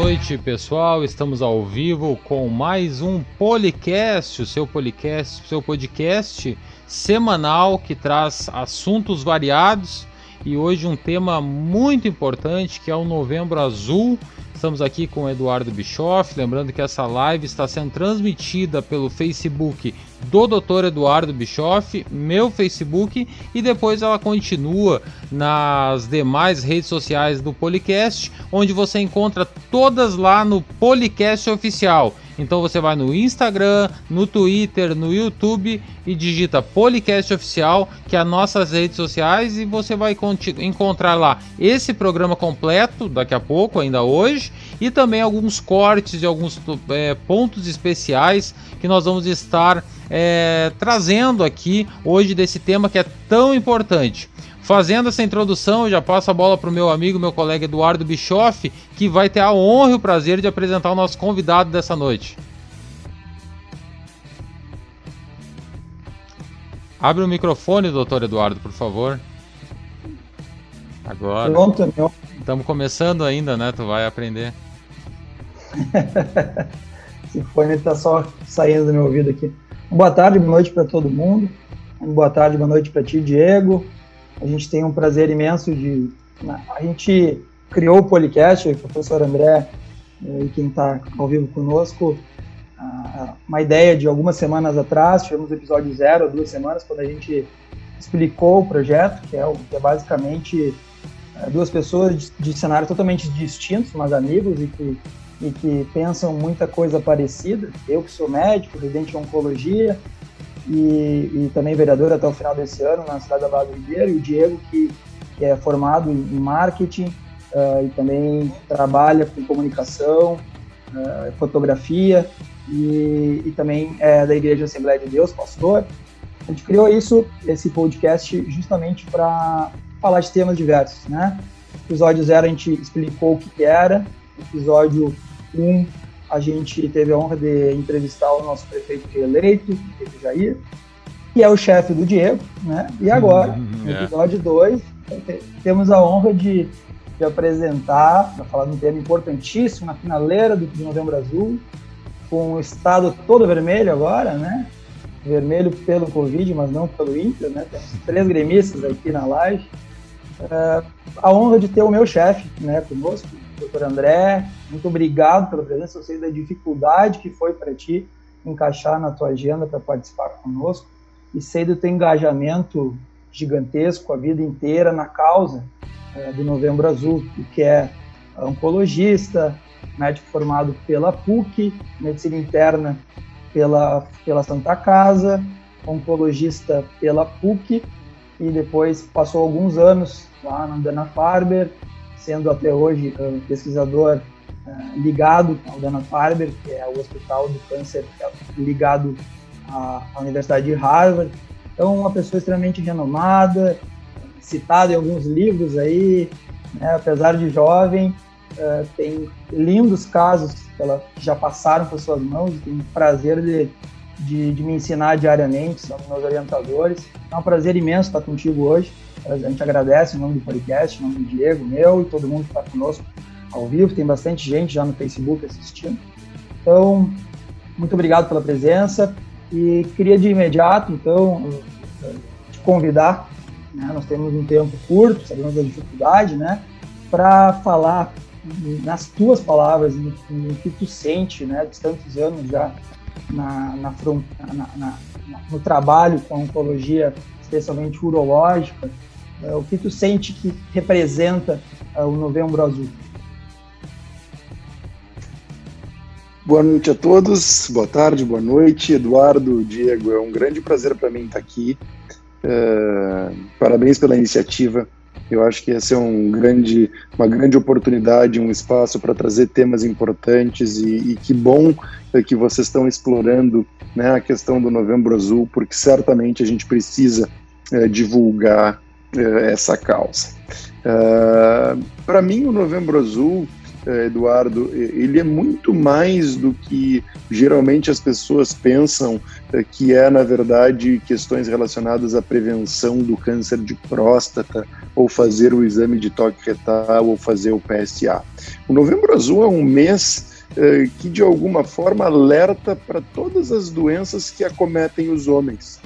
noite, pessoal. Estamos ao vivo com mais um Policast, o seu podcast, seu podcast semanal que traz assuntos variados e hoje um tema muito importante que é o Novembro Azul. Estamos aqui com o Eduardo Bischoff, lembrando que essa live está sendo transmitida pelo Facebook do Dr. Eduardo Bischoff, meu Facebook, e depois ela continua nas demais redes sociais do Policast, onde você encontra todas lá no Policast Oficial. Então você vai no Instagram, no Twitter, no YouTube e digita Policast Oficial, que é as nossas redes sociais, e você vai encontrar lá esse programa completo daqui a pouco, ainda hoje, e também alguns cortes de alguns é, pontos especiais que nós vamos estar é, trazendo aqui hoje desse tema que é tão importante. Fazendo essa introdução, eu já passo a bola para o meu amigo, meu colega Eduardo Bischoff, que vai ter a honra e o prazer de apresentar o nosso convidado dessa noite. Abre o microfone, doutor Eduardo, por favor. Agora. Pronto, meu. Estamos começando ainda, né? Tu vai aprender. Esse fone está só saindo do meu ouvido aqui. Boa tarde, boa noite para todo mundo. Boa tarde, boa noite para ti, Diego. A gente tem um prazer imenso de. Né, a gente criou o podcast, o professor André eh, e quem está ao vivo conosco, uma ideia de algumas semanas atrás, tivemos o episódio zero, duas semanas, quando a gente explicou o projeto, que é, que é basicamente eh, duas pessoas de, de cenários totalmente distintos, mas amigos, e que, e que pensam muita coisa parecida. Eu que sou médico, residente de oncologia, e, e, também vereador até o final desse ano na cidade da Barra do Ribeiro, e o Diego, que, que é formado em marketing uh, e também trabalha com comunicação, uh, fotografia, e, e, também é da Igreja Assembleia de Deus, pastor. A gente criou isso, esse podcast, justamente para falar de temas diversos, né? Episódio zero a gente explicou o que era, episódio um a gente teve a honra de entrevistar o nosso prefeito eleito, prefeito Jair, que é o chefe do Diego, né? E agora, uhum, no é. episódio 2, temos a honra de, de apresentar, para falar de um tema importantíssimo, na finaleira do Novembro Azul, com o estado todo vermelho agora, né? Vermelho pelo Covid, mas não pelo Inter, né? Temos três gremistas aqui na live. Uh, a honra de ter o meu chefe, né, conosco, doutor André, muito obrigado pela presença. Eu sei da dificuldade que foi para ti encaixar na tua agenda para participar conosco e sei do teu engajamento gigantesco a vida inteira na causa é, do Novembro Azul, que é oncologista, médico formado pela PUC, medicina interna pela, pela Santa Casa, oncologista pela PUC e depois passou alguns anos lá na Dana Farber, sendo até hoje um pesquisador ligado ao Dana-Farber, que é o Hospital do Câncer é ligado à, à Universidade de Harvard. Então, uma pessoa extremamente renomada, citada em alguns livros aí, né, apesar de jovem, uh, tem lindos casos que, ela, já passaram por suas mãos, tenho prazer de, de, de, me ensinar diariamente, são meus orientadores. É um prazer imenso estar contigo hoje. A gente agradece em nome do podcast, em nome do Diego, meu e todo mundo que está conosco ao vivo. Tem bastante gente já no Facebook assistindo. Então, muito obrigado pela presença e queria de imediato, então, te convidar. Né? Nós temos um tempo curto, sabemos da dificuldade, né? Para falar nas tuas palavras, no, que tu sente, né? De tantos anos já na, na, na, na no trabalho com a oncologia, especialmente urológica, é, o que tu sente que representa é, o Novembro Azul? Boa noite a todos, boa tarde, boa noite, Eduardo, Diego, é um grande prazer para mim estar aqui. É, parabéns pela iniciativa. Eu acho que essa é um grande, uma grande oportunidade, um espaço para trazer temas importantes e, e que bom que vocês estão explorando né, a questão do Novembro Azul, porque certamente a gente precisa é, divulgar é, essa causa. Uh, Para mim, o Novembro Azul Eduardo, ele é muito mais do que geralmente as pessoas pensam que é, na verdade, questões relacionadas à prevenção do câncer de próstata, ou fazer o exame de toque retal, ou fazer o PSA. O Novembro Azul é um mês que, de alguma forma, alerta para todas as doenças que acometem os homens.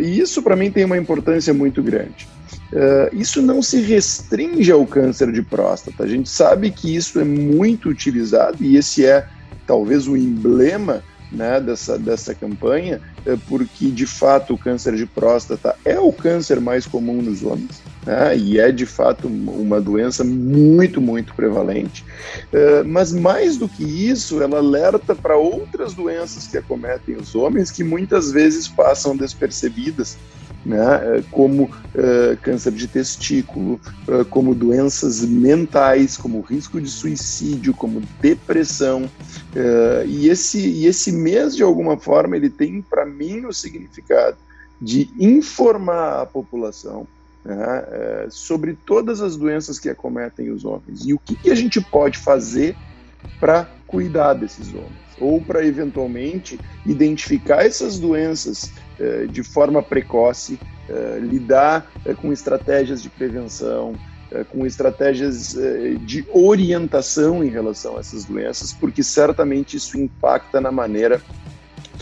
E isso, para mim, tem uma importância muito grande. Uh, isso não se restringe ao câncer de próstata. A gente sabe que isso é muito utilizado e esse é talvez o emblema né, dessa, dessa campanha, é porque de fato o câncer de próstata é o câncer mais comum nos homens, né, e é de fato uma doença muito, muito prevalente. Uh, mas mais do que isso, ela alerta para outras doenças que acometem os homens que muitas vezes passam despercebidas né, como uh, câncer de testículo, uh, como doenças mentais, como risco de suicídio, como depressão. Uh, e, esse, e esse mês, de alguma forma, ele tem para mim o significado de informar a população né, sobre todas as doenças que acometem os homens e o que, que a gente pode fazer para cuidar desses homens ou para eventualmente identificar essas doenças de forma precoce, eh, lidar eh, com estratégias de prevenção, com estratégias de orientação em relação a essas doenças, porque certamente isso impacta na maneira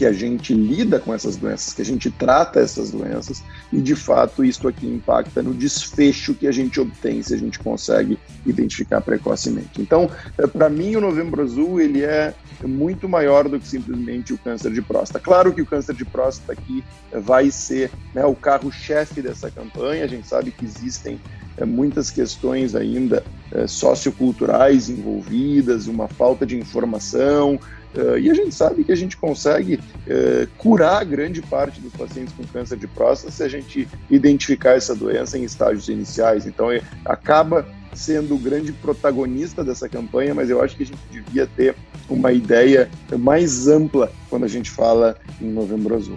que a gente lida com essas doenças, que a gente trata essas doenças, e de fato isso aqui impacta no desfecho que a gente obtém se a gente consegue identificar precocemente. Então, eh, para mim, o Novembro Azul ele é muito maior do que simplesmente o câncer de próstata. Claro que o câncer de próstata aqui eh, vai ser né, o carro-chefe dessa campanha, a gente sabe que existem é, muitas questões ainda é, socioculturais envolvidas, uma falta de informação, Uh, e a gente sabe que a gente consegue uh, curar grande parte dos pacientes com câncer de próstata se a gente identificar essa doença em estágios iniciais. Então, é, acaba sendo o grande protagonista dessa campanha, mas eu acho que a gente devia ter uma ideia mais ampla quando a gente fala em Novembro Azul.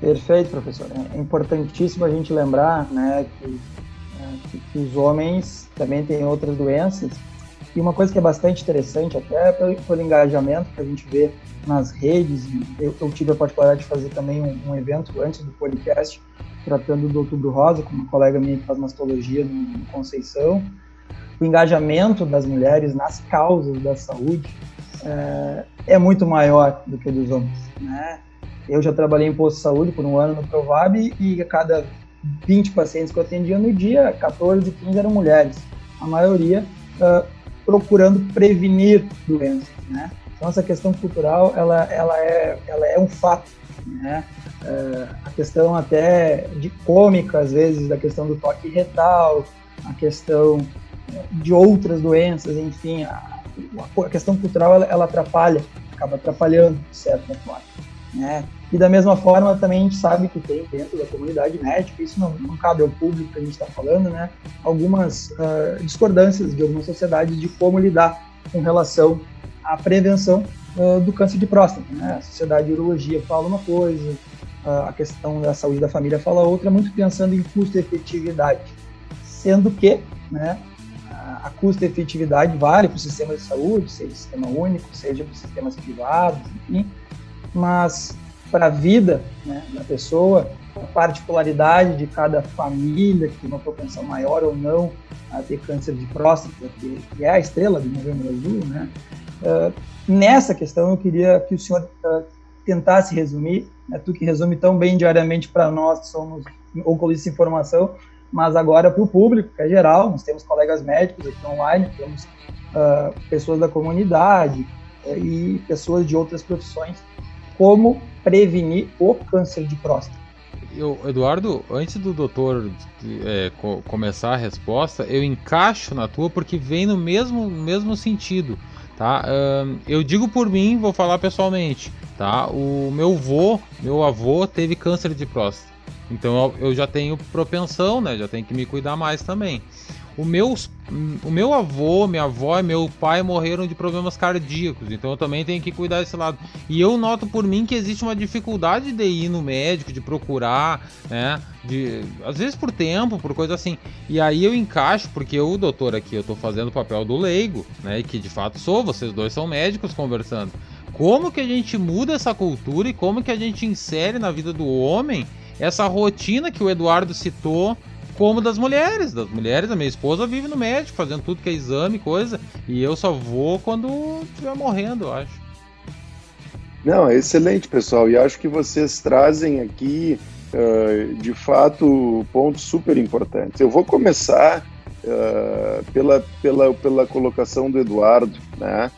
Perfeito, professor. É importantíssimo a gente lembrar né, que, que, que os homens também têm outras doenças e uma coisa que é bastante interessante, até pelo, pelo engajamento que a gente vê nas redes, eu, eu tive a particularidade de fazer também um, um, evento antes do podcast, tratando do Outubro Rosa, com uma colega minha que faz mastologia no Conceição. O engajamento das mulheres nas causas da saúde é, é muito maior do que dos homens. Né? Eu já trabalhei em posto de saúde por um ano no Provab e a cada 20 pacientes que eu atendia no dia, 14, 15 eram mulheres. A maioria uh, procurando prevenir doenças, né? Então essa questão cultural, ela, ela, é, ela é um fato, né? É, a questão até de cômica, às vezes, da questão do toque retal, a questão de outras doenças, enfim, a, a questão cultural, ela, ela atrapalha, acaba atrapalhando, de certa forma, né? E da mesma forma, também a gente sabe que tem dentro da comunidade médica, isso não, não cabe ao público que a gente está falando, né? Algumas uh, discordâncias de algumas sociedades de como lidar com relação à prevenção uh, do câncer de próstata. Né? A Sociedade de Urologia fala uma coisa, uh, a questão da saúde da família fala outra, muito pensando em custo-efetividade. Sendo que, né, a custo-efetividade vale para o sistema de saúde, seja sistema único, seja para os sistemas privados, enfim, mas para a vida né, da pessoa, a particularidade de cada família que tem uma propensão maior ou não a ter câncer de próstata, que, é a estrela do Novembro Azul, né? Uh, nessa questão eu queria que o senhor uh, tentasse resumir, né, tu que resume tão bem diariamente para nós que somos oculistas de informação, mas agora para o público, que é geral, nós temos colegas médicos aqui online, temos uh, pessoas da comunidade e pessoas de outras profissões como prevenir o câncer de próstata. Eu, Eduardo, antes do doutor é, co começar a resposta, eu encaixo na tua porque vem no mesmo, mesmo sentido, tá? Um, eu digo por mim, vou falar pessoalmente, tá? O meu avô, meu avô teve câncer de próstata, então eu, já tenho propensão, né? Já tenho que me cuidar mais também. O meu, o meu avô, minha avó e meu pai morreram de problemas cardíacos, então eu também tenho que cuidar desse lado. E eu noto por mim que existe uma dificuldade de ir no médico, de procurar, né? De, às vezes por tempo, por coisa assim. E aí eu encaixo, porque o doutor aqui, eu tô fazendo o papel do leigo, né? Que de fato sou, vocês dois são médicos conversando. Como que a gente muda essa cultura e como que a gente insere na vida do homem essa rotina que o Eduardo citou como das mulheres. Das mulheres, a minha esposa vive no médico, fazendo tudo que é exame, coisa, e eu só vou quando estiver morrendo, eu acho. Não, é excelente, pessoal, e acho que vocês trazem aqui, uh, de fato, pontos super importantes. Eu vou começar uh, pela, pela, pela colocação do Eduardo, né?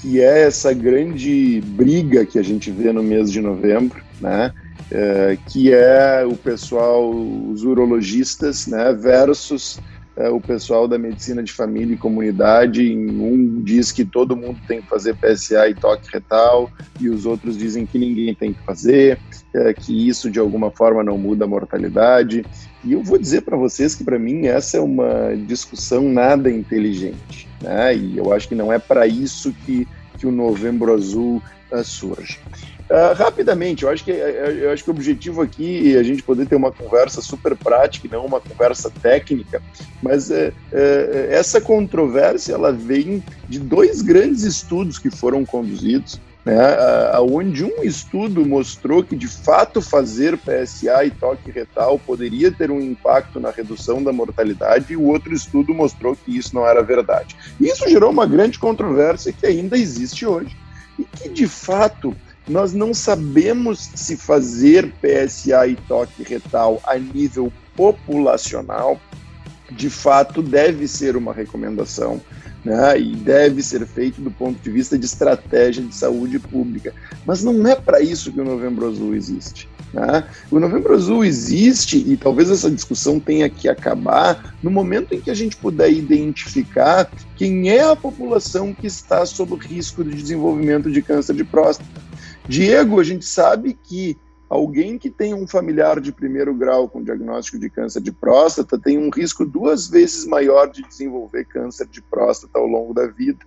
que é essa grande briga que a gente vê no mês de novembro, né? É, que é o pessoal, os urologistas, né, versus é, o pessoal da medicina de família e comunidade. Um diz que todo mundo tem que fazer PSA e toque retal, e os outros dizem que ninguém tem que fazer, é, que isso de alguma forma não muda a mortalidade. E eu vou dizer para vocês que para mim essa é uma discussão nada inteligente, né? E eu acho que não é para isso que, que o Novembro Azul uh, surge. Uh, rapidamente, eu acho, que, eu acho que o objetivo aqui é a gente poder ter uma conversa super prática não uma conversa técnica, mas é, essa controvérsia ela vem de dois grandes estudos que foram conduzidos, né, onde um estudo mostrou que de fato fazer PSA e toque retal poderia ter um impacto na redução da mortalidade e o outro estudo mostrou que isso não era verdade. Isso gerou uma grande controvérsia que ainda existe hoje e que de fato nós não sabemos se fazer PSA e toque retal a nível populacional de fato deve ser uma recomendação né, e deve ser feito do ponto de vista de estratégia de saúde pública. Mas não é para isso que o Novembro Azul existe. Né? O Novembro Azul existe e talvez essa discussão tenha que acabar no momento em que a gente puder identificar quem é a população que está sob risco de desenvolvimento de câncer de próstata. Diego, a gente sabe que alguém que tem um familiar de primeiro grau com diagnóstico de câncer de próstata tem um risco duas vezes maior de desenvolver câncer de próstata ao longo da vida.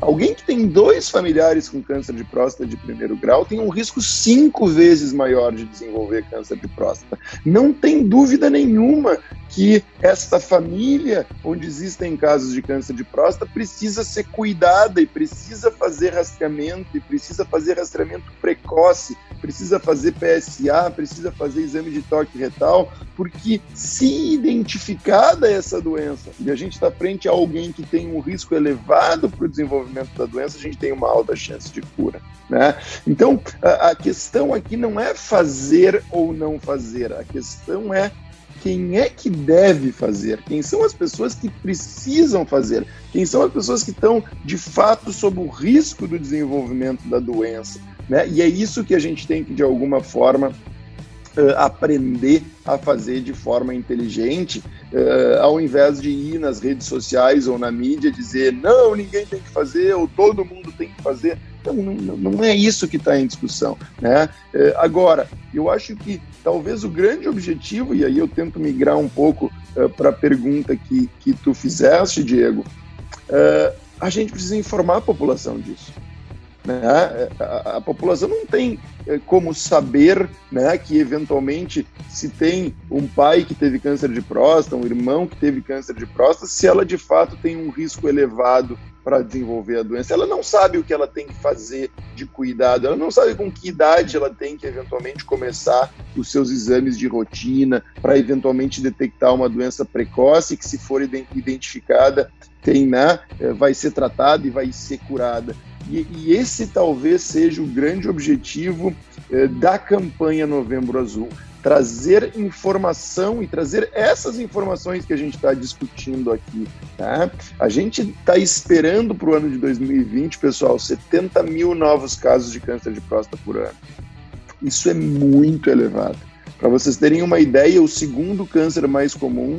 Alguém que tem dois familiares com câncer de próstata de primeiro grau tem um risco cinco vezes maior de desenvolver câncer de próstata. Não tem dúvida nenhuma que esta família, onde existem casos de câncer de próstata, precisa ser cuidada e precisa fazer rastreamento, e precisa fazer rastreamento precoce, precisa fazer PSA, precisa fazer exame de toque retal, porque se identificada essa doença e a gente está frente a alguém que tem um risco elevado para o desenvolvimento da doença, a gente tem uma alta chance de cura. Né? Então, a, a questão aqui não é fazer ou não fazer, a questão é quem é que deve fazer, quem são as pessoas que precisam fazer, quem são as pessoas que estão de fato sob o risco do desenvolvimento da doença. Né? E é isso que a gente tem que, de alguma forma, Uh, aprender a fazer de forma inteligente, uh, ao invés de ir nas redes sociais ou na mídia dizer não, ninguém tem que fazer ou todo mundo tem que fazer. Então, não, não é isso que está em discussão. Né? Uh, agora, eu acho que talvez o grande objetivo, e aí eu tento migrar um pouco para a pergunta que, que tu fizeste, Diego, a gente precisa informar a população disso. Né? A, a, população não tem eh, como saber né, que, eventualmente, se tem um pai que teve câncer de próstata, um irmão que teve câncer de próstata, se ela de fato tem um risco elevado para desenvolver a doença. Ela não sabe o que ela tem que fazer de cuidado, ela não sabe com que idade ela tem que eventualmente começar os seus exames de rotina para eventualmente detectar uma doença precoce que, se for identificada, tem, né, eh, vai ser tratada e vai ser curada. E, e esse talvez seja o grande objetivo eh, da campanha Novembro Azul, trazer informação e trazer essas informações que a gente está discutindo aqui. Tá? A gente está esperando para o ano de 2020, pessoal, 70 mil novos casos de câncer de próstata por ano. Isso é muito elevado. Para vocês terem uma ideia, o segundo câncer mais comum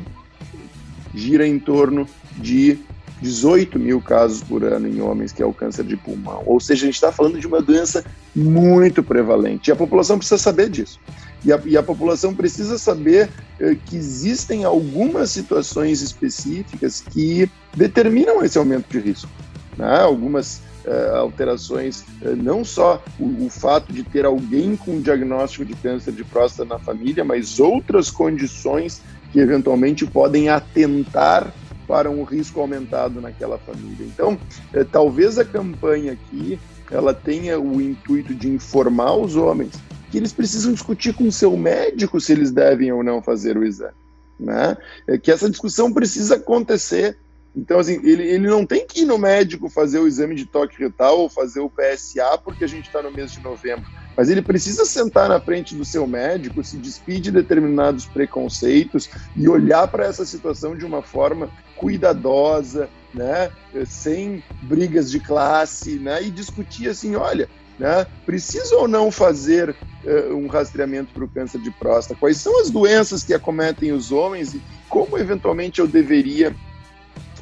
gira em torno de 18 mil casos por ano em homens, que é o câncer de pulmão. Ou seja, a gente está falando de uma doença muito prevalente. E a população precisa saber disso. E a, e a população precisa saber eh, que existem algumas situações específicas que determinam esse aumento de risco. Né? Algumas eh, alterações, eh, não só o, o, fato de ter alguém com diagnóstico de câncer de próstata na família, mas outras condições que eventualmente podem atentar para um risco aumentado naquela família. Então, eh, talvez a campanha aqui ela tenha o intuito de informar os homens que eles precisam discutir com o seu médico se eles devem ou não fazer o exame. Né? É que essa discussão precisa acontecer. Então, assim, ele, ele não tem que ir no médico fazer o exame de toque retal ou fazer o PSA porque a gente está no mês de novembro. Mas ele precisa sentar na frente do seu médico, se despedir de determinados preconceitos e olhar para essa situação de uma forma cuidadosa, né? sem brigas de classe, né? e discutir assim: olha, né? Precisa ou não fazer uh, um rastreamento para o câncer de próstata? Quais são as doenças que acometem os homens e como eventualmente eu deveria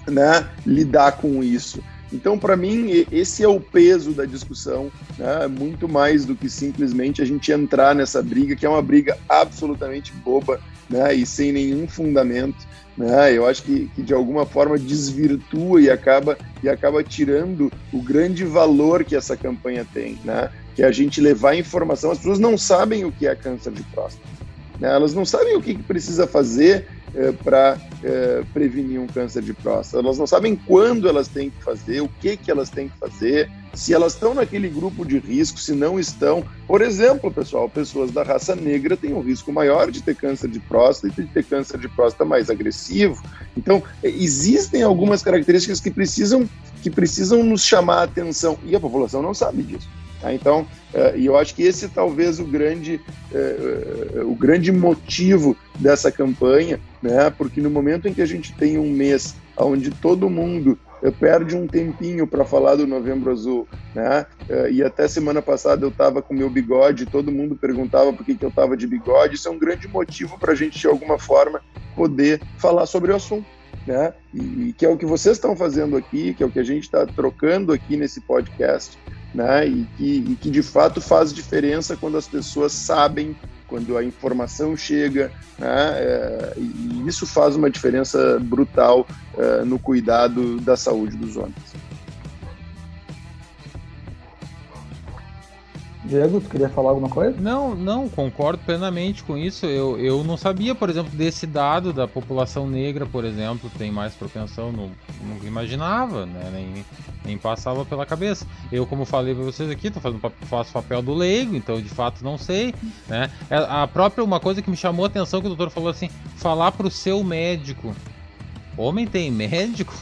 né, lidar com isso? Então, para mim, esse é o peso da discussão, né? muito mais do que simplesmente a gente entrar nessa briga, que é uma briga absolutamente boba né? e sem nenhum fundamento. Né? Eu acho que, que de alguma forma desvirtua e acaba, e acaba tirando o grande valor que essa campanha tem, né? que é a gente levar informação. As pessoas não sabem o que é câncer de próstata. Né? Elas não sabem o que, que precisa fazer eh, para eh, prevenir um câncer de próstata. Elas não sabem quando elas têm que fazer, o que, que elas têm que fazer, se elas estão naquele grupo de risco, se não estão. Por exemplo, pessoal, pessoas da raça negra têm um risco maior de ter câncer de próstata e de ter câncer de próstata mais agressivo. Então, existem algumas características que precisam, que precisam nos chamar a atenção e a população não sabe disso. Tá? Então, uh, e eu acho que esse talvez o grande, uh, uh, o grande motivo dessa campanha, né? porque no momento em que a gente tem um mês onde todo mundo perde um tempinho para falar do Novembro Azul, né? E até semana passada eu estava com meu bigode, todo mundo perguntava por que, que eu estava de bigode. Isso é um grande motivo para a gente, de alguma forma, poder falar sobre o assunto. Né? E, e que é o que vocês estão fazendo aqui, que é o que a gente está trocando aqui nesse podcast, né? E que, e que de fato faz diferença quando as pessoas sabem, quando a informação chega, né? É, e isso faz uma diferença brutal é, no cuidado da saúde dos homens. Diego, tu queria falar alguma coisa? Não, não, concordo plenamente com isso. Eu, eu não sabia, por exemplo, desse dado da população negra, por exemplo, tem mais propensão, não, não imaginava, né? Nem, nem passava pela cabeça. Eu, como falei para vocês aqui, tô fazendo, faço papel do leigo, então de fato não sei, né? É, a própria, uma coisa que me chamou a atenção, que o doutor falou assim, falar pro seu médico. Homem tem médico?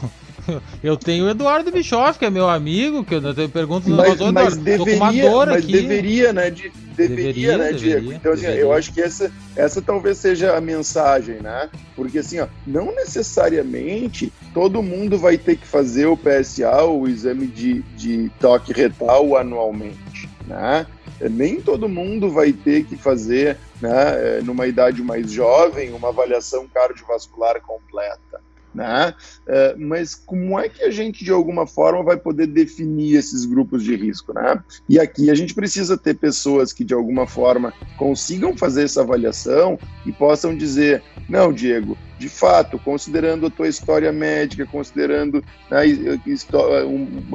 Eu tenho o Eduardo Bischoff, que é meu amigo, que eu pergunto no mas, mas deveria, mas aqui. deveria, né? De, deveria, deveria, né, Diego? Deveria, então, assim, eu acho que essa, essa talvez seja a mensagem, né? Porque, assim, ó, não necessariamente todo mundo vai ter que fazer o PSA, o exame de, de toque retal anualmente, né? Nem todo mundo vai ter que fazer, né, numa idade mais jovem, uma avaliação cardiovascular completa né? Uh, mas como é que a gente, de alguma forma, vai poder definir esses grupos de risco? Né? E aqui a gente precisa ter pessoas que, de alguma forma, consigam fazer essa avaliação e possam dizer: não, Diego, de fato, considerando a tua história médica, considerando né,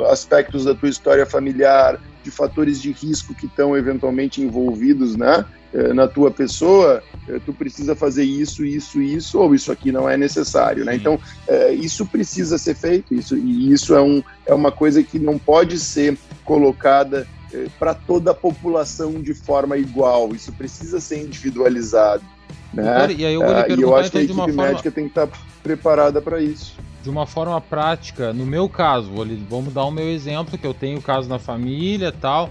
aspectos da tua história familiar, de fatores de risco que estão eventualmente envolvidos né, na tua pessoa, eh, tu precisa fazer isso, isso, isso, ou isso aqui não é necessário. Né? Então, é, isso precisa ser feito, isso, e isso é, um, é uma coisa que não pode ser colocada para toda a população de forma igual, isso precisa ser individualizado. Né? E aí eu vou lhe perguntar, uh, e eu acho então, que a equipe forma... médica tem que estar preparada para isso de uma forma prática, no meu caso, vamos dar o meu exemplo, que eu tenho caso na família tal.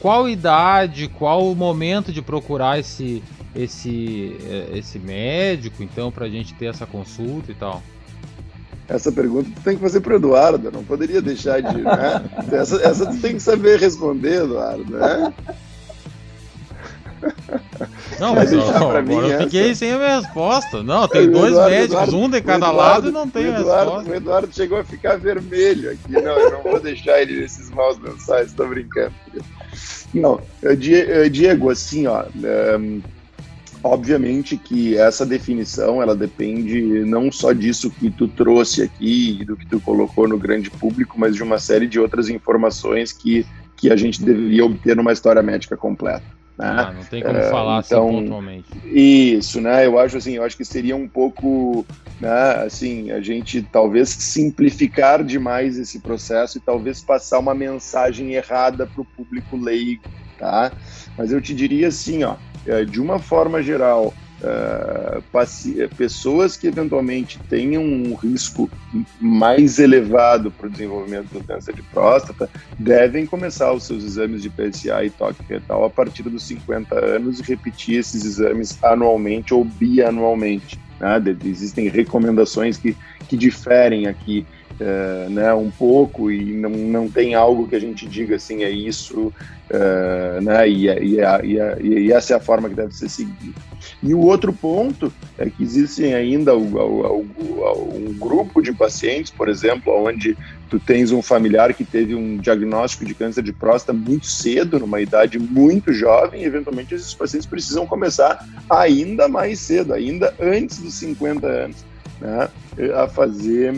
Qual idade, qual o momento de procurar esse, esse, eh, esse médico, então, para a gente ter essa consulta e tal? Essa pergunta tu tem que fazer para Eduardo, não poderia deixar de. Né? Essa, essa tu tem que saber responder, Eduardo, né? Não, mas ó, agora mim, eu fiquei sem a minha resposta. Não, tem dois Eduardo, médicos, Eduardo, um de cada Eduardo, lado e não tem resposta. O Eduardo chegou a ficar vermelho aqui. Não, eu não vou deixar ele nesses maus mensagens, tô brincando. Não, Diego, assim, ó. Um, obviamente que essa definição ela depende não só disso que tu trouxe aqui e do que tu colocou no grande público, mas de uma série de outras informações que, que a gente deveria obter numa história médica completa. Né? Ah, não tem como é, falar assim então, assim pontualmente. Isso, né? Eu acho assim, eu acho que seria um pouco, né, assim, a gente talvez simplificar demais esse processo e talvez passar uma mensagem errada para o público leigo, tá? Mas eu te diria assim, ó, é, de uma forma geral, Uh, pessoas que eventualmente tenham um risco mais elevado para o desenvolvimento do câncer de próstata devem começar os seus exames de PSA e toque retal a partir dos 50 anos e repetir esses exames anualmente ou bianualmente. Né? Existem recomendações que, que diferem aqui uh, né, um pouco e não, não tem algo que a gente diga assim, é isso, uh, né, e, e, e, e, essa é a forma que deve ser seguida. E o outro ponto é que existem ainda um grupo de pacientes, por exemplo, onde tu tens um familiar que teve um diagnóstico de câncer de próstata muito cedo, numa idade muito jovem, eventualmente esses pacientes precisam começar ainda mais cedo, ainda antes dos 50 anos, né, a fazer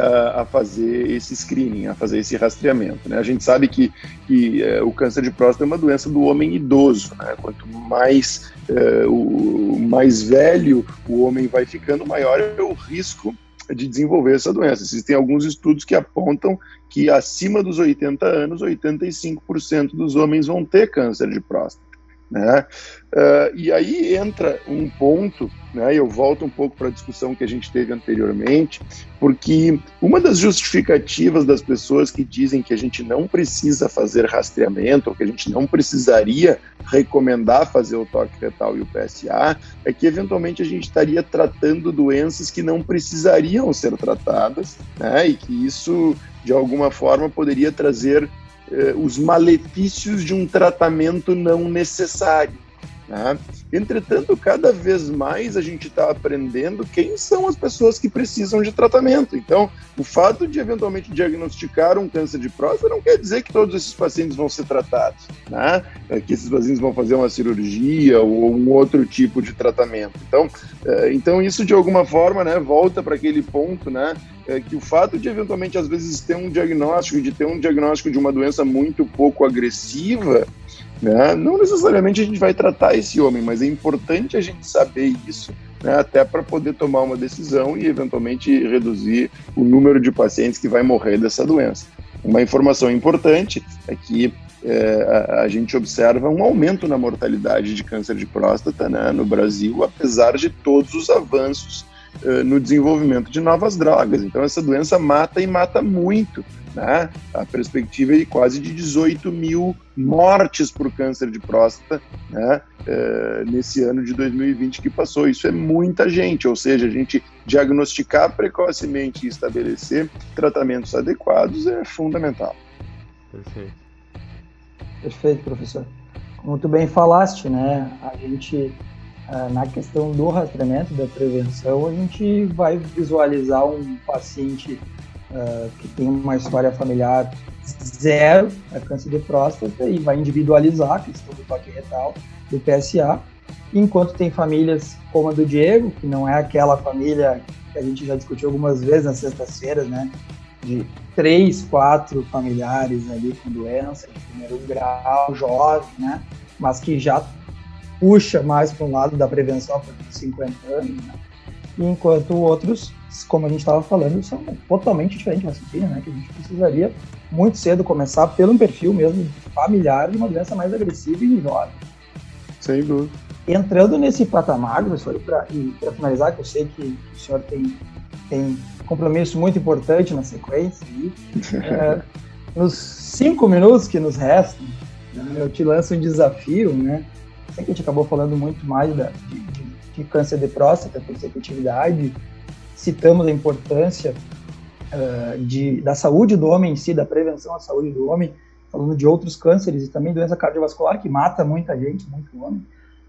a, fazer esse screening, a fazer esse rastreamento. Né? A gente sabe que, que é, o câncer de próstata é uma doença do homem idoso. Né? Quanto mais, é, o, mais velho o homem vai ficando, maior é o risco de desenvolver essa doença. Existem alguns estudos que apontam que acima dos 80 anos, 85% dos homens vão ter câncer de próstata. Né? Uh, e aí entra um ponto, né, eu volto um pouco para a discussão que a gente teve anteriormente, porque uma das justificativas das pessoas que dizem que a gente não precisa fazer rastreamento, ou que a gente não precisaria recomendar fazer o toque retal e o PSA, é que eventualmente a gente estaria tratando doenças que não precisariam ser tratadas, né, e que isso de alguma forma poderia trazer os malefícios de um tratamento não necessário. Né? Entretanto, cada vez mais a gente está aprendendo quem são as pessoas que precisam de tratamento. Então, o fato de eventualmente diagnosticar um câncer de próstata não quer dizer que todos esses pacientes vão ser tratados, né? É que esses pacientes vão fazer uma cirurgia ou um outro tipo de tratamento. Então, é, então isso de alguma forma, né, volta para aquele ponto, né, é que o fato de eventualmente às vezes ter um diagnóstico, de ter um diagnóstico de uma doença muito pouco agressiva, né? Não necessariamente a gente vai tratar esse homem, mas é importante a gente saber isso, né? até para poder tomar uma decisão e eventualmente reduzir o número de pacientes que vai morrer dessa doença. Uma informação importante é que é, a, a, gente observa um aumento na mortalidade de câncer de próstata né, no Brasil, apesar de todos os avanços uh, no desenvolvimento de novas drogas. Então, essa doença mata e mata muito né? A perspectiva é de quase de 18 mil mortes por câncer de próstata né? É, nesse ano de 2020 que passou. Isso é muita gente, ou seja, a gente diagnosticar precocemente e estabelecer tratamentos adequados é fundamental. Perfeito. Perfeito, professor. Como tu bem falaste, né? A gente na questão do rastreamento, da prevenção, a gente vai visualizar um paciente uh, que tem uma história familiar zero, é câncer de próstata, e vai individualizar a questão do toque retal, do PSA, enquanto tem famílias como a do Diego, que não é aquela família que a gente já discutiu algumas vezes nas sextas-feiras, né, de três, quatro familiares ali com doença de primeiro grau, jovem, né, mas que já puxa mais para um lado da prevenção para 50 anos, né, enquanto outros como a gente estava falando, são totalmente diferentes da raciocínio, né? Que a gente precisaria muito cedo começar pelo perfil mesmo familiar de uma doença mais agressiva e jovem. Sem dúvida. Entrando nesse patamar, professor, para finalizar, que eu sei que o senhor tem, tem compromisso muito importante na sequência, e, é, nos cinco minutos que nos restam, né, eu te lanço um desafio, né? Sei que a gente acabou falando muito mais da, de, de, de câncer de próstata, consecutividade, citamos a importância uh, de, da saúde do homem em si, da prevenção à saúde do homem, falando de outros cânceres e também doença cardiovascular, que mata muita gente, muito homem.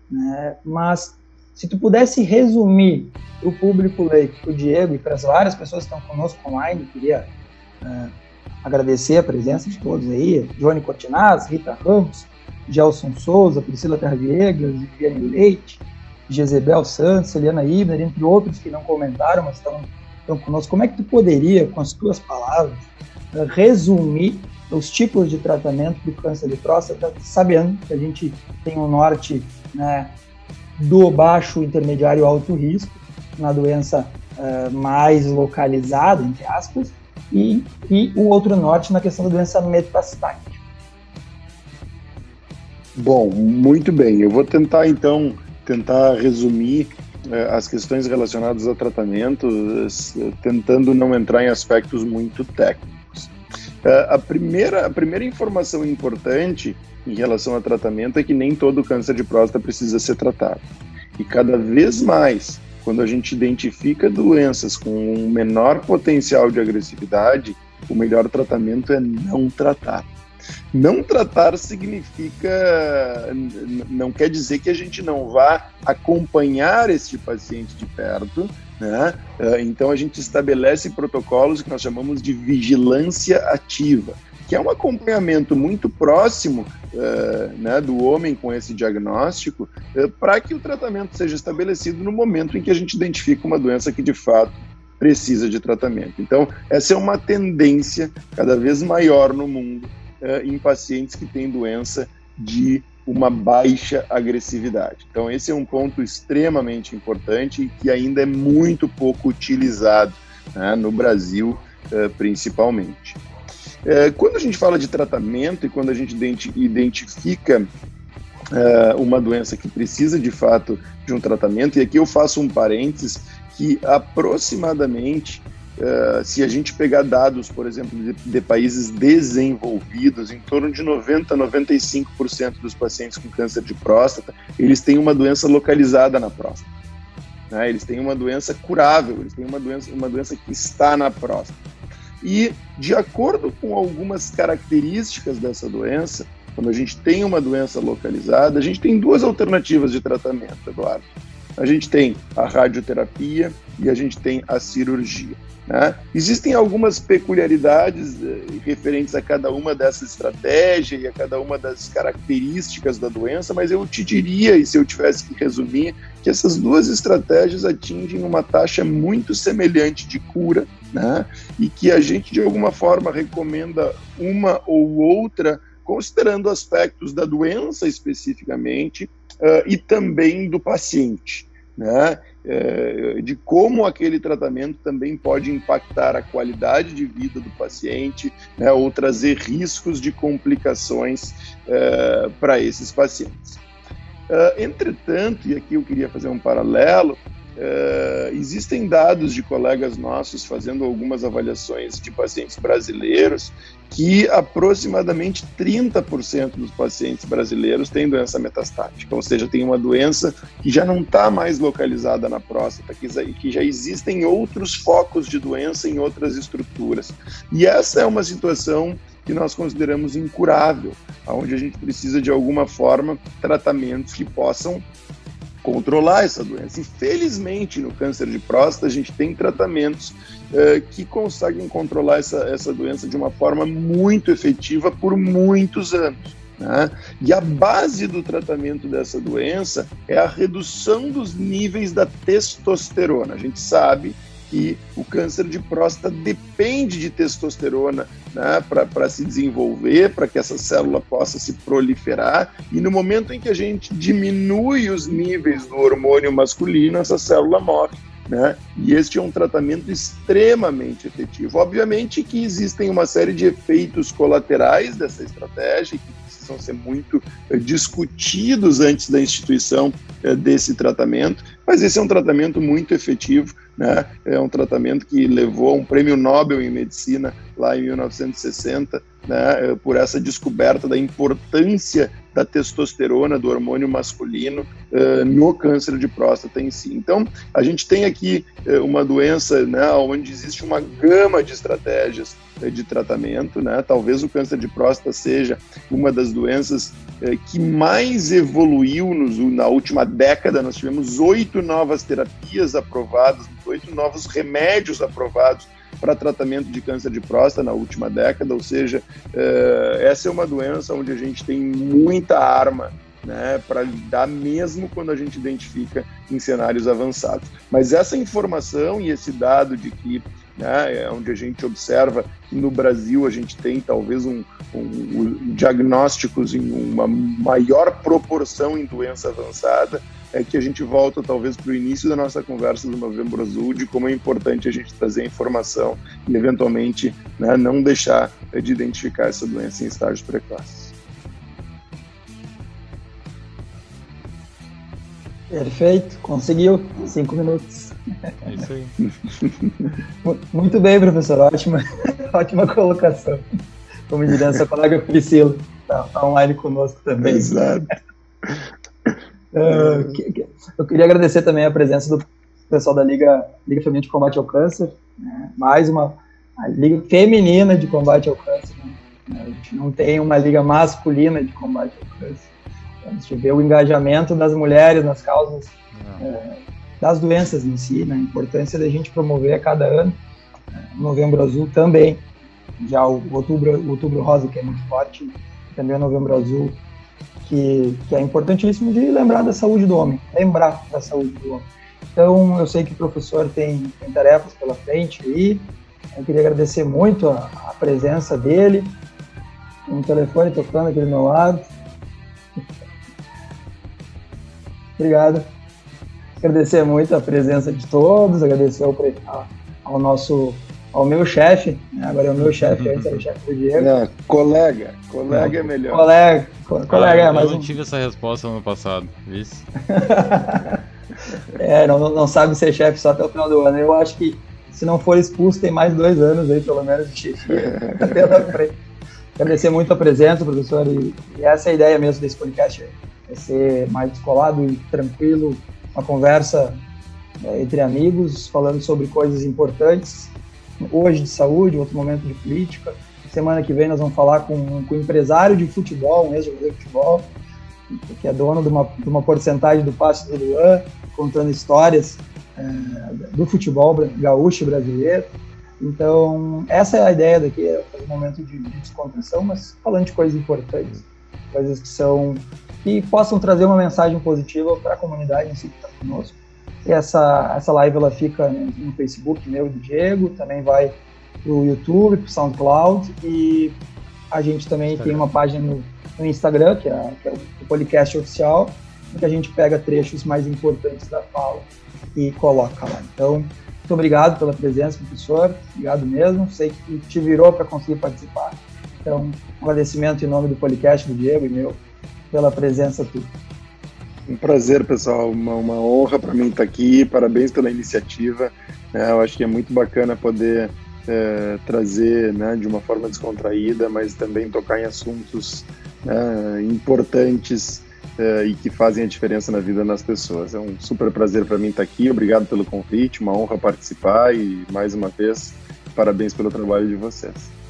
Né? Mas se tu pudesse resumir para o público leigo, para o Diego e para as várias pessoas que estão conosco online, queria uh, agradecer a presença de todos aí, Johnny Cortinaz, Rita Ramos, Gelson Souza, Priscila Carviegas, Viviane Leite, Jezebel Santos, Eliana Ibner, entre outros que não comentaram, mas estão, estão conosco. Como é que tu poderia, com as tuas palavras, resumir os tipos de tratamento do câncer de próstata, sabendo que a gente tem um norte né, do baixo, intermediário, alto risco, na doença uh, mais localizada, entre aspas, e, e o outro norte na questão da doença metastática. Bom, muito bem. Eu vou tentar então tentar resumir eh, as questões relacionadas ao tratamento, eh, tentando não entrar em aspectos muito técnicos. Eh, a primeira, a primeira informação importante em relação ao tratamento é que nem todo câncer de próstata precisa ser tratado. E cada vez mais, quando a gente identifica doenças com um menor potencial de agressividade, o melhor tratamento é não tratar. Não tratar significa, não quer dizer que a gente não vá acompanhar este paciente de perto, né? Eh, então a gente estabelece protocolos que nós chamamos de vigilância ativa, que é um acompanhamento muito próximo uh, né, do homem com esse diagnóstico, uh, para que o tratamento seja estabelecido no momento em que a gente identifica uma doença que de fato precisa de tratamento. Então, essa é uma tendência cada vez maior no mundo uh, em pacientes que têm doença de uma baixa agressividade. Então, esse é um ponto extremamente importante e que ainda é muito pouco utilizado né, no Brasil, uh, principalmente. Uh, quando a gente fala de tratamento e quando a gente identifica uma doença que precisa de fato de um tratamento, e aqui eu faço um parênteses que aproximadamente Uh, se a gente pegar dados, por exemplo, de, de, países desenvolvidos, em torno de 90 a 95% dos pacientes com câncer de próstata, eles têm uma doença localizada na próstata. Né? Eles têm uma doença curável, eles têm uma doença, uma doença que está na próstata. E, de acordo com algumas características dessa doença, quando a gente tem uma doença localizada, a gente tem duas alternativas de tratamento, Eduardo. A gente tem a radioterapia e a gente tem a cirurgia. Né? Existem algumas peculiaridades eh, referentes a cada uma dessas estratégias e a cada uma das características da doença, mas eu te diria, e se eu tivesse que resumir, que essas duas estratégias atingem uma taxa muito semelhante de cura, né? e que a gente, de alguma forma, recomenda uma ou outra, considerando aspectos da doença especificamente uh, e também do paciente né, é, de como aquele tratamento também pode impactar a qualidade de vida do paciente, né, ou trazer riscos de complicações é, para esses pacientes. Uh, entretanto, e aqui eu queria fazer um paralelo, Uh, existem dados de colegas nossos fazendo algumas avaliações de pacientes brasileiros que aproximadamente 30% dos pacientes brasileiros têm doença metastática, ou seja, tem uma doença que já não está mais localizada na próstata, que, já existem outros focos de doença em outras estruturas. E essa é uma situação que nós consideramos incurável, onde a gente precisa de alguma forma tratamentos que possam controlar essa doença. E felizmente no câncer de próstata a gente tem tratamentos uh, que conseguem controlar essa, essa doença de uma forma muito efetiva por muitos anos. Né? E a base do tratamento dessa doença é a redução dos níveis da testosterona. A gente sabe que o câncer de próstata depende de testosterona né, para se desenvolver, para que essa célula possa se proliferar. E no momento em que a gente diminui os níveis do hormônio masculino, essa célula morre. Né? E este é um tratamento extremamente efetivo. Obviamente que existem uma série de efeitos colaterais dessa estratégia que precisam ser muito eh, discutidos antes da instituição eh, desse tratamento, mas esse é um tratamento muito efetivo né? É um tratamento que levou a um prêmio Nobel em medicina lá em 1960, né? por essa descoberta da importância da testosterona, do hormônio masculino, uh, no câncer de próstata em si. Então, a gente tem aqui uh, uma doença né, onde existe uma gama de estratégias uh, de tratamento. Né? Talvez o câncer de próstata seja uma das doenças que mais evoluiu nos, na última década. Nós tivemos oito novas terapias aprovadas, oito novos remédios aprovados para tratamento de câncer de próstata na última década, ou seja, uh, essa é uma doença onde a gente tem muita arma né, para lidar mesmo quando a gente identifica em cenários avançados. Mas essa informação e esse dado de que né, é onde a gente observa que no Brasil a gente tem talvez um, um, um diagnósticos em uma maior proporção em doença avançada, é que a gente volta talvez para o início da nossa conversa do Novembro Azul, de como é importante a gente trazer informação e eventualmente né, não deixar de identificar essa doença em estágios precoces. Perfeito, conseguiu. Cinco minutos. É isso aí. Muito bem, professor. Ótima, ótima colocação. Como diria essa colega Priscila, está tá online conosco também. Exato. Uh, eu queria agradecer também a presença do pessoal da Liga, Liga Feminina de Combate ao Câncer. Né? Mais uma Liga Feminina de Combate ao Câncer. Né? A gente não tem uma Liga masculina de combate ao câncer. A gente vê o engajamento das mulheres nas causas é, das doenças em si, né? a importância da gente promover a cada ano. É, novembro Azul também, já o Outubro, outubro Rosa, que é muito forte, também o Novembro Azul, que, que é importantíssimo de lembrar da saúde do homem, lembrar da saúde do homem. Então, eu sei que o professor tem, tem tarefas pela frente aí, eu queria agradecer muito a, a presença dele, um telefone tocando aqui do meu lado, Obrigado. Agradecer muito a presença de todos, agradecer ao, ao nosso ao meu chefe, né? agora é o meu chefe, antes era o chefe do Diego. Não, colega, colega é melhor. Colega, colega ah, é Eu não tive essa resposta no passado, isso. é, não, não sabe ser chefe só até o final do ano. Eu acho que se não for expulso, tem mais dois anos aí, pelo menos, de chefia até frente. Agradecer muito a presença, professor, e, e essa é a ideia mesmo desse podcast aí é ser mais descolado e tranquilo, uma conversa é, entre amigos, falando sobre coisas importantes, hoje de saúde, outro momento de política. Semana que vem nós vamos falar com, com um empresário de futebol, um ex-jogador de futebol, que é dono de uma, de uma porcentagem do passe do Luan, contando histórias é, do futebol gaúcho brasileiro. Então, essa é a ideia daqui, é um momento de, de descontração, mas falando de coisas importantes, coisas que são que possam trazer uma mensagem positiva para a comunidade em si que está conosco. E essa, essa live ela fica no Facebook meu e do Diego, também vai para o YouTube, para o SoundCloud e a gente também Instagram. tem uma página no, no Instagram, que é, que é, o podcast oficial, em que a gente pega trechos mais importantes da fala e coloca lá. Então, muito obrigado pela presença, professor. Obrigado mesmo. Sei que te virou para conseguir participar. Então, agradecimento em nome do podcast do Diego e meu pela presença tua. Um prazer, pessoal. Uma, uma honra para mim estar aqui. Parabéns pela iniciativa. É, eu acho que é muito bacana poder é, trazer né, de uma forma descontraída, mas também tocar em assuntos né, importantes é, e que fazem a diferença na vida das pessoas. É um super prazer para mim estar aqui. Obrigado pelo convite, uma honra participar e mais uma vez parabéns pelo trabalho de vocês.